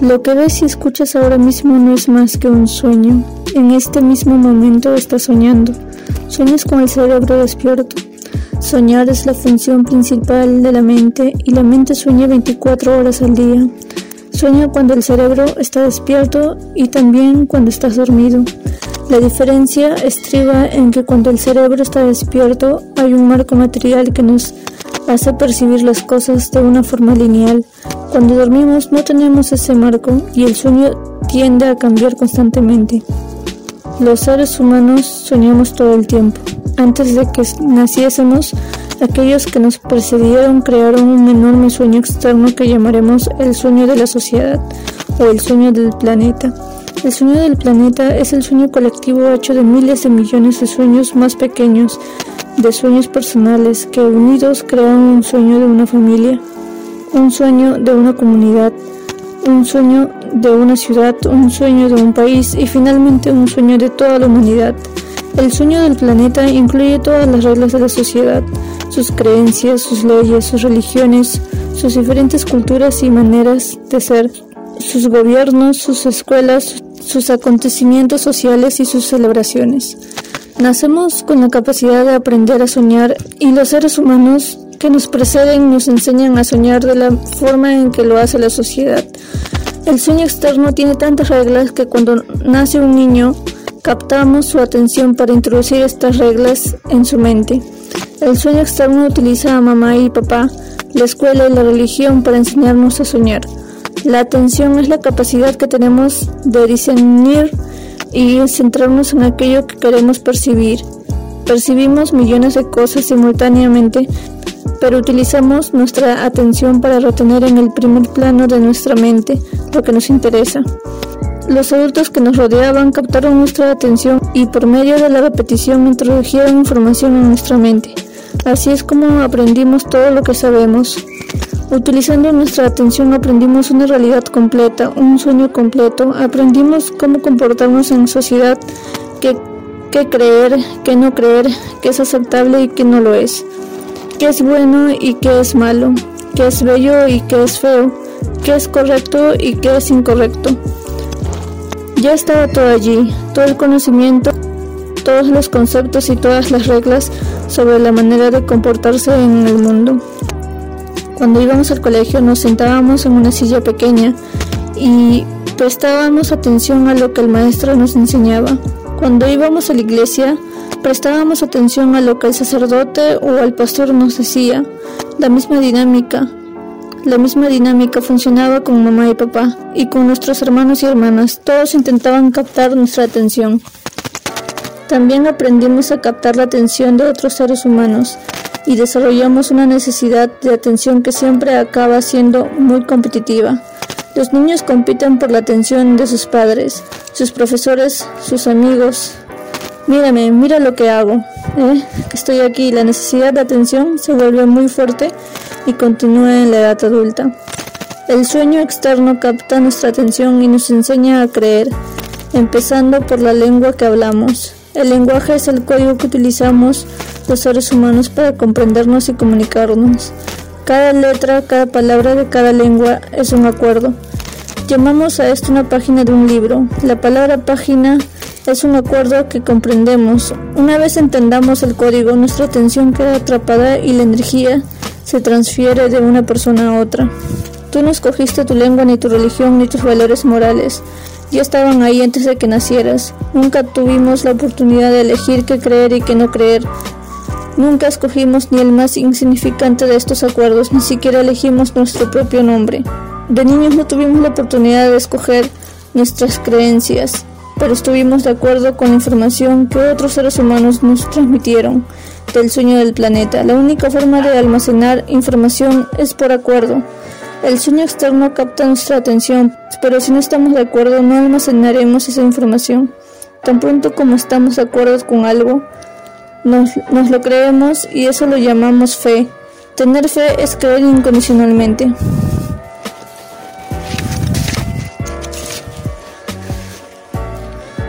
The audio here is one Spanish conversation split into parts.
Lo que ves y escuchas ahora mismo no es más que un sueño. En este mismo momento estás soñando. Sueñas con el cerebro despierto. Soñar es la función principal de la mente y la mente sueña 24 horas al día. Sueña cuando el cerebro está despierto y también cuando estás dormido. La diferencia estriba en que cuando el cerebro está despierto hay un marco material que nos hace percibir las cosas de una forma lineal. Cuando dormimos no tenemos ese marco y el sueño tiende a cambiar constantemente. Los seres humanos soñamos todo el tiempo. Antes de que naciésemos, aquellos que nos precedieron crearon un enorme sueño externo que llamaremos el sueño de la sociedad o el sueño del planeta. El sueño del planeta es el sueño colectivo hecho de miles de millones de sueños más pequeños de sueños personales que unidos crean un sueño de una familia, un sueño de una comunidad, un sueño de una ciudad, un sueño de un país y finalmente un sueño de toda la humanidad. El sueño del planeta incluye todas las reglas de la sociedad, sus creencias, sus leyes, sus religiones, sus diferentes culturas y maneras de ser, sus gobiernos, sus escuelas, sus acontecimientos sociales y sus celebraciones. Nacemos con la capacidad de aprender a soñar y los seres humanos que nos preceden nos enseñan a soñar de la forma en que lo hace la sociedad. El sueño externo tiene tantas reglas que cuando nace un niño captamos su atención para introducir estas reglas en su mente. El sueño externo utiliza a mamá y papá, la escuela y la religión para enseñarnos a soñar. La atención es la capacidad que tenemos de discernir y centrarnos en aquello que queremos percibir. Percibimos millones de cosas simultáneamente, pero utilizamos nuestra atención para retener en el primer plano de nuestra mente lo que nos interesa. Los adultos que nos rodeaban captaron nuestra atención y por medio de la repetición introdujeron información en nuestra mente. Así es como aprendimos todo lo que sabemos. Utilizando nuestra atención aprendimos una realidad completa, un sueño completo, aprendimos cómo comportarnos en sociedad, qué, creer, qué no creer, qué es aceptable y qué no lo es, qué es bueno y qué es malo, qué es bello y qué es feo, qué es correcto y qué es incorrecto. Ya estaba todo allí, todo el conocimiento, todos los conceptos y todas las reglas sobre la manera de comportarse en el mundo. Cuando íbamos al colegio nos sentábamos en una silla pequeña y prestábamos atención a lo que el maestro nos enseñaba. Cuando íbamos a la iglesia prestábamos atención a lo que el sacerdote o el pastor nos decía. La misma dinámica, la misma dinámica funcionaba con mamá y papá y con nuestros hermanos y hermanas. Todos intentaban captar nuestra atención. También aprendimos a captar la atención de otros seres humanos y desarrollamos una necesidad de atención que siempre acaba siendo muy competitiva. Los niños compiten por la atención de sus padres, sus profesores, sus amigos. Mírame, mira lo que hago. ¿eh? Estoy aquí. La necesidad de atención se vuelve muy fuerte y continúa en la edad adulta. El sueño externo capta nuestra atención y nos enseña a creer, empezando por la lengua que hablamos. El lenguaje es el código que utilizamos los seres humanos para comprendernos y comunicarnos. Cada letra, cada palabra de cada lengua es un acuerdo. Llamamos a esto una página de un libro. La palabra página es un acuerdo que comprendemos. Una vez entendamos el código, nuestra atención queda atrapada y la energía se transfiere de una persona a otra. Tú no escogiste tu lengua, ni tu religión, ni tus valores morales. Ya estaban ahí antes de que nacieras. Nunca tuvimos la oportunidad de elegir qué creer y qué no creer. Nunca escogimos ni el más insignificante de estos acuerdos, ni siquiera elegimos nuestro propio nombre. De niños no tuvimos la oportunidad de escoger nuestras creencias, pero estuvimos de acuerdo con la información que otros seres humanos nos transmitieron del sueño del planeta. La única forma de almacenar información es por acuerdo. El sueño externo capta nuestra atención, pero si no estamos de acuerdo no almacenaremos esa información. Tan pronto como estamos de acuerdo con algo, nos, lo creemos y eso lo llamamos fe. Tener fe es creer incondicionalmente.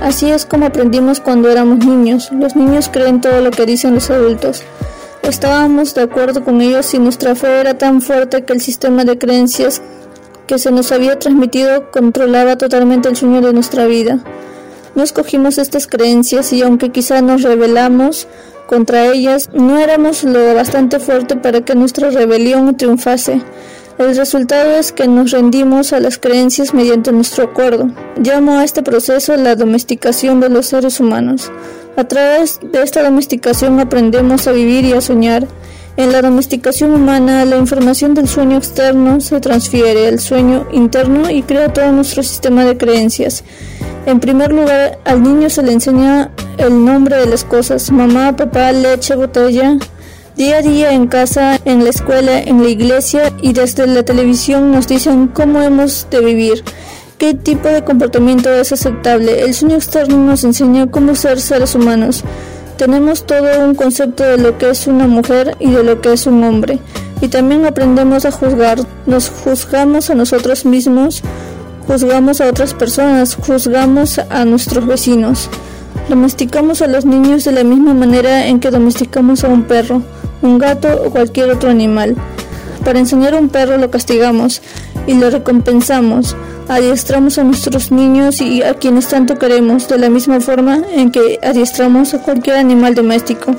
Así es como aprendimos cuando éramos niños. Los niños creen todo lo que dicen los adultos. Estábamos de acuerdo con ellos y nuestra fe era tan fuerte que el sistema de creencias que se nos había transmitido controlaba totalmente el sueño de nuestra vida. No escogimos estas creencias y aunque quizá nos rebelamos contra ellas, no éramos lo bastante fuerte para que nuestra rebelión triunfase. El resultado es que nos rendimos a las creencias mediante nuestro acuerdo. Llamo a este proceso la domesticación de los seres humanos. A través de esta domesticación aprendemos a vivir y a soñar. En la domesticación humana, la información del sueño externo se transfiere al sueño interno y crea todo nuestro sistema de creencias. En primer lugar, al niño se le enseña el nombre de las cosas, mamá, papá, leche, botella, día a día en casa, en la escuela, en la iglesia y desde la televisión nos dicen cómo hemos de vivir. ¿Qué tipo de comportamiento es aceptable? El sueño externo nos enseña cómo ser seres humanos. Tenemos todo un concepto de lo que es una mujer y de lo que es un hombre. Y también aprendemos a juzgar. Nos juzgamos a nosotros mismos, juzgamos a otras personas, juzgamos a nuestros vecinos. Domesticamos a los niños de la misma manera en que domesticamos a un perro, un gato o cualquier otro animal. Para enseñar a un perro lo castigamos y lo recompensamos. Adiestramos a nuestros niños y a quienes tanto queremos de la misma forma en que adiestramos a cualquier animal doméstico,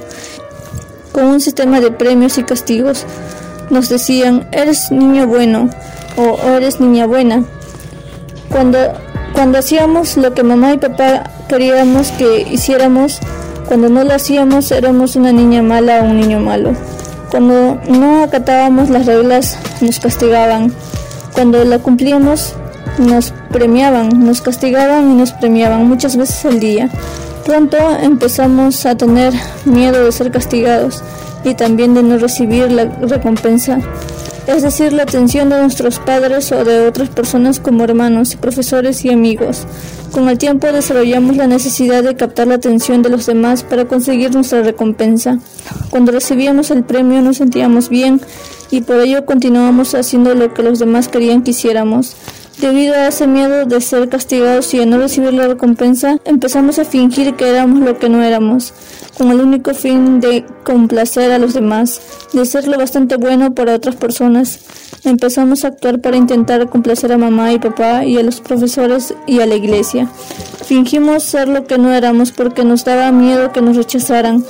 con un sistema de premios y castigos. Nos decían, eres niño bueno o eres niña buena. Cuando, cuando hacíamos lo que mamá y papá queríamos que hiciéramos, cuando no lo hacíamos éramos una niña mala o un niño malo. Cuando no acatábamos las reglas nos castigaban. Cuando la cumplíamos nos premiaban, nos castigaban y nos premiaban muchas veces al día. Pronto empezamos a tener miedo de ser castigados y también de no recibir la recompensa, es decir, la atención de nuestros padres o de otras personas como hermanos, profesores y amigos. Con el tiempo desarrollamos la necesidad de captar la atención de los demás para conseguir nuestra recompensa. Cuando recibíamos el premio nos sentíamos bien y por ello continuábamos haciendo lo que los demás querían que hiciéramos. Debido a ese miedo de ser castigados y de no recibir la recompensa, empezamos a fingir que éramos lo que no éramos, con el único fin de complacer a los demás, de ser lo bastante bueno para otras personas. Empezamos a actuar para intentar complacer a mamá y papá y a los profesores y a la iglesia. Fingimos ser lo que no éramos porque nos daba miedo que nos rechazaran.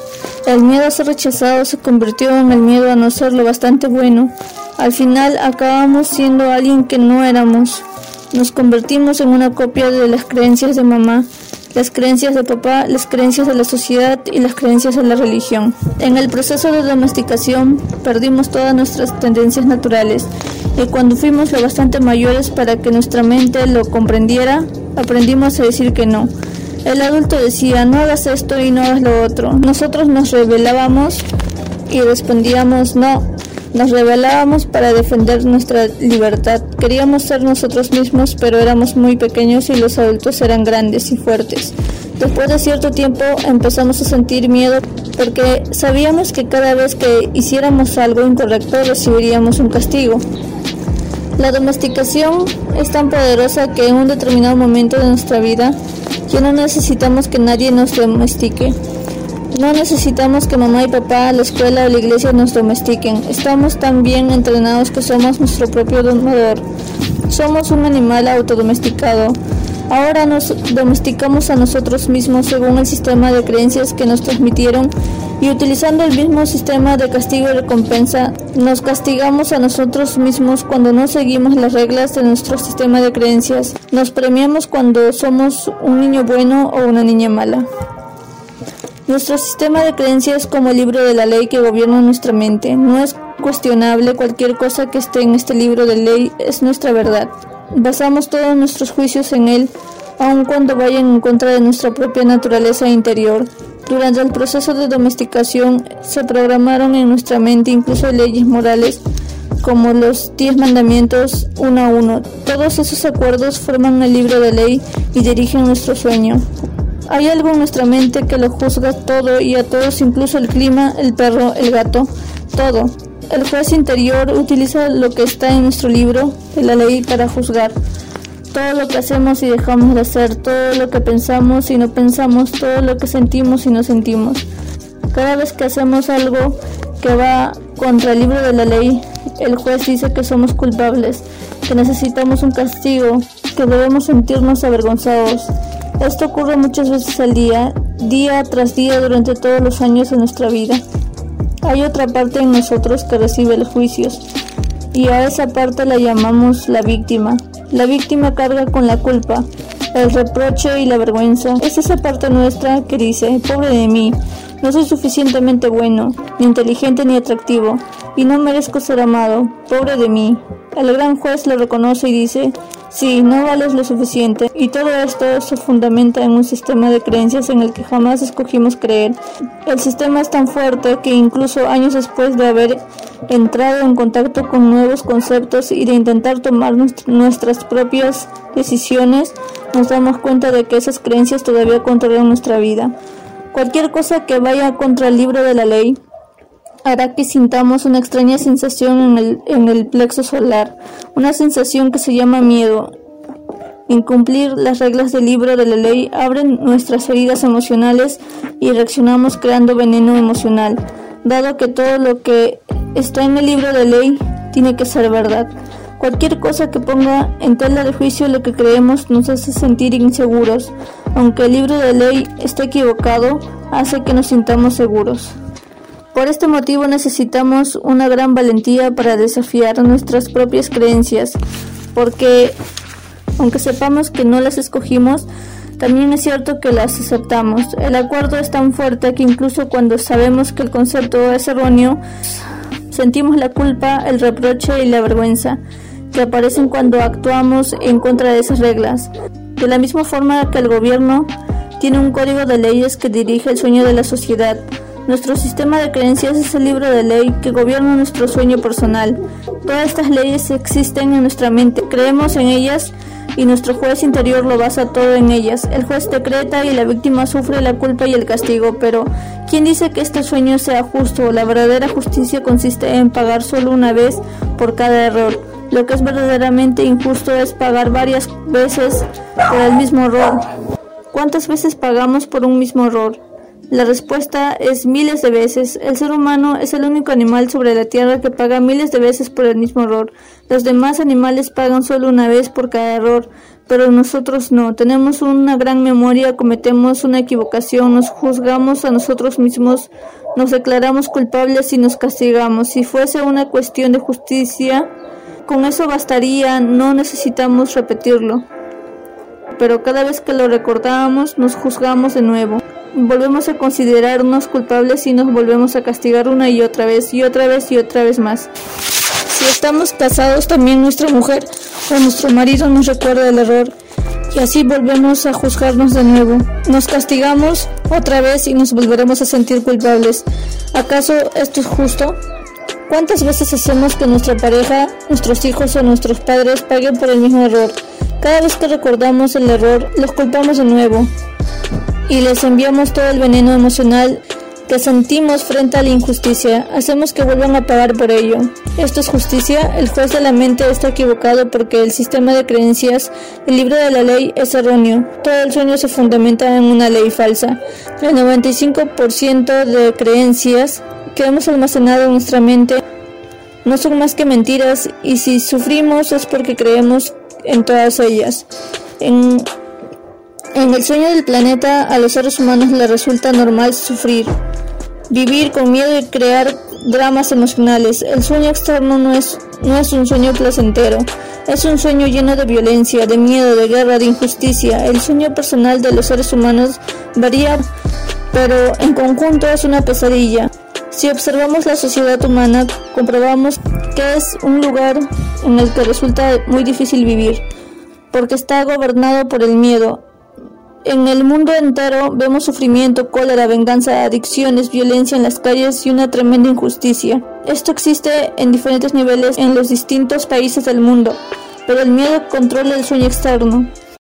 El miedo a ser rechazado se convirtió en el miedo a no ser lo bastante bueno. Al final acabamos siendo alguien que no éramos. Nos convertimos en una copia de las creencias de mamá, las creencias de papá, las creencias de la sociedad y las creencias de la religión. En el proceso de domesticación perdimos todas nuestras tendencias naturales y cuando fuimos lo bastante mayores para que nuestra mente lo comprendiera, aprendimos a decir que no. El adulto decía, no hagas esto y no hagas lo otro. Nosotros nos rebelábamos y respondíamos, no, nos rebelábamos para defender nuestra libertad. Queríamos ser nosotros mismos, pero éramos muy pequeños y los adultos eran grandes y fuertes. Después de cierto tiempo empezamos a sentir miedo porque sabíamos que cada vez que hiciéramos algo incorrecto recibiríamos un castigo. La domesticación es tan poderosa que en un determinado momento de nuestra vida ya no necesitamos que nadie nos domestique. No necesitamos que mamá y papá, la escuela o la iglesia nos domestiquen. Estamos tan bien entrenados que somos nuestro propio domador. Somos un animal autodomesticado. Ahora nos domesticamos a nosotros mismos según el sistema de creencias que nos transmitieron y utilizando el mismo sistema de castigo y recompensa, nos castigamos a nosotros mismos cuando no seguimos las reglas de nuestro sistema de creencias. Nos premiamos cuando somos un niño bueno o una niña mala. Nuestro sistema de creencias es como el libro de la ley que gobierna nuestra mente. No es cuestionable cualquier cosa que esté en este libro de ley, es nuestra verdad. Basamos todos nuestros juicios en él, aun cuando vayan en contra de nuestra propia naturaleza interior. Durante el proceso de domesticación se programaron en nuestra mente incluso leyes morales como los diez mandamientos uno a uno. Todos esos acuerdos forman el libro de ley y dirigen nuestro sueño. Hay algo en nuestra mente que lo juzga todo y a todos, incluso el clima, el perro, el gato, todo. El juez interior utiliza lo que está en nuestro libro de la ley para juzgar. Todo lo que hacemos y dejamos de hacer, todo lo que pensamos y no pensamos, todo lo que sentimos y no sentimos. Cada vez que hacemos algo que va contra el libro de la ley, El juez dice que somos culpables, que necesitamos un castigo, que debemos sentirnos avergonzados. Esto ocurre muchas veces al día, día tras día durante todos los años de nuestra vida. Hay otra parte en nosotros que recibe los juicios y a esa parte la llamamos la víctima. La víctima carga con la culpa, el reproche y la vergüenza. Es esa parte nuestra que dice, pobre de mí, no soy suficientemente bueno, ni inteligente ni atractivo, y no merezco ser amado, pobre de mí. El gran juez lo reconoce y dice, Sí, no vales lo suficiente. Y todo esto se fundamenta en un sistema de creencias en el que jamás escogimos creer. El sistema es tan fuerte que incluso años después de haber entrado en contacto con nuevos conceptos y de intentar tomar nuestras propias decisiones, nos damos cuenta de que esas creencias todavía controlan nuestra vida. Cualquier cosa que vaya contra el libro de la ley hará que sintamos una extraña sensación en el, en el plexo solar, una sensación que se llama miedo. Incumplir las reglas del libro de la ley abren nuestras heridas emocionales y reaccionamos creando veneno emocional, dado que todo lo que está en el libro de ley tiene que ser verdad. Cualquier cosa que ponga en tela de juicio lo que creemos nos hace sentir inseguros, aunque el libro de ley esté equivocado, hace que nos sintamos seguros. Por este motivo necesitamos una gran valentía para desafiar nuestras propias creencias, porque aunque sepamos que no las escogimos, también es cierto que las aceptamos. El acuerdo es tan fuerte que incluso cuando sabemos que el concepto es erróneo, sentimos la culpa, el reproche y la vergüenza que aparecen cuando actuamos en contra de esas reglas. De la misma forma que el gobierno tiene un código de leyes que dirige el sueño de la sociedad, nuestro sistema de creencias es el libro de ley que gobierna nuestro sueño personal. Todas estas leyes existen en nuestra mente, creemos en ellas y nuestro juez interior lo basa todo en ellas. El juez decreta y la víctima sufre la culpa y el castigo, pero ¿quién dice que este sueño sea justo? La verdadera justicia consiste en pagar solo una vez por cada error. Lo que es verdaderamente injusto es pagar varias veces por el mismo error. ¿Cuántas veces pagamos por un mismo error? La respuesta es miles de veces. El ser humano es el único animal sobre la Tierra que paga miles de veces por el mismo error. Los demás animales pagan solo una vez por cada error, pero nosotros no. Tenemos una gran memoria, cometemos una equivocación, nos juzgamos a nosotros mismos, nos declaramos culpables y nos castigamos. Si fuese una cuestión de justicia, con eso bastaría, no necesitamos repetirlo. Pero cada vez que lo recordamos, nos juzgamos de nuevo volvemos a considerarnos culpables y nos volvemos a castigar una y otra vez y otra vez y otra vez más. Si estamos casados, también nuestra mujer o nuestro marido nos recuerda el error y así volvemos a juzgarnos de nuevo. Nos castigamos otra vez y nos volveremos a sentir culpables. ¿Acaso esto es justo? ¿Cuántas veces hacemos que nuestra pareja, nuestros hijos o nuestros padres paguen por el mismo error? Cada vez que recordamos el error, los culpamos de nuevo y les enviamos todo el veneno emocional que sentimos frente a la injusticia. Hacemos que vuelvan a pagar por ello. ¿Esto es justicia? El juez de la mente está equivocado porque el sistema de creencias, el libro de la ley, es erróneo. Todo el sueño se fundamenta en una ley falsa. El 95% de creencias que hemos almacenado en nuestra mente no son más que mentiras y si sufrimos es porque creemos en todas ellas. En el sueño del planeta a los seres humanos les resulta normal sufrir, vivir con miedo y crear dramas emocionales. El sueño externo no es, no es un sueño placentero, es un sueño lleno de violencia, de miedo, de guerra, de injusticia. El sueño personal de los seres humanos varía, pero en conjunto es una pesadilla. Si observamos la sociedad humana, comprobamos que es un lugar en el que resulta muy difícil vivir, porque está gobernado por el miedo, en el mundo entero vemos sufrimiento, cólera, venganza, adicciones, violencia en las calles y una tremenda injusticia. Esto existe en diferentes niveles en los distintos países del mundo, pero el miedo controla el sueño externo.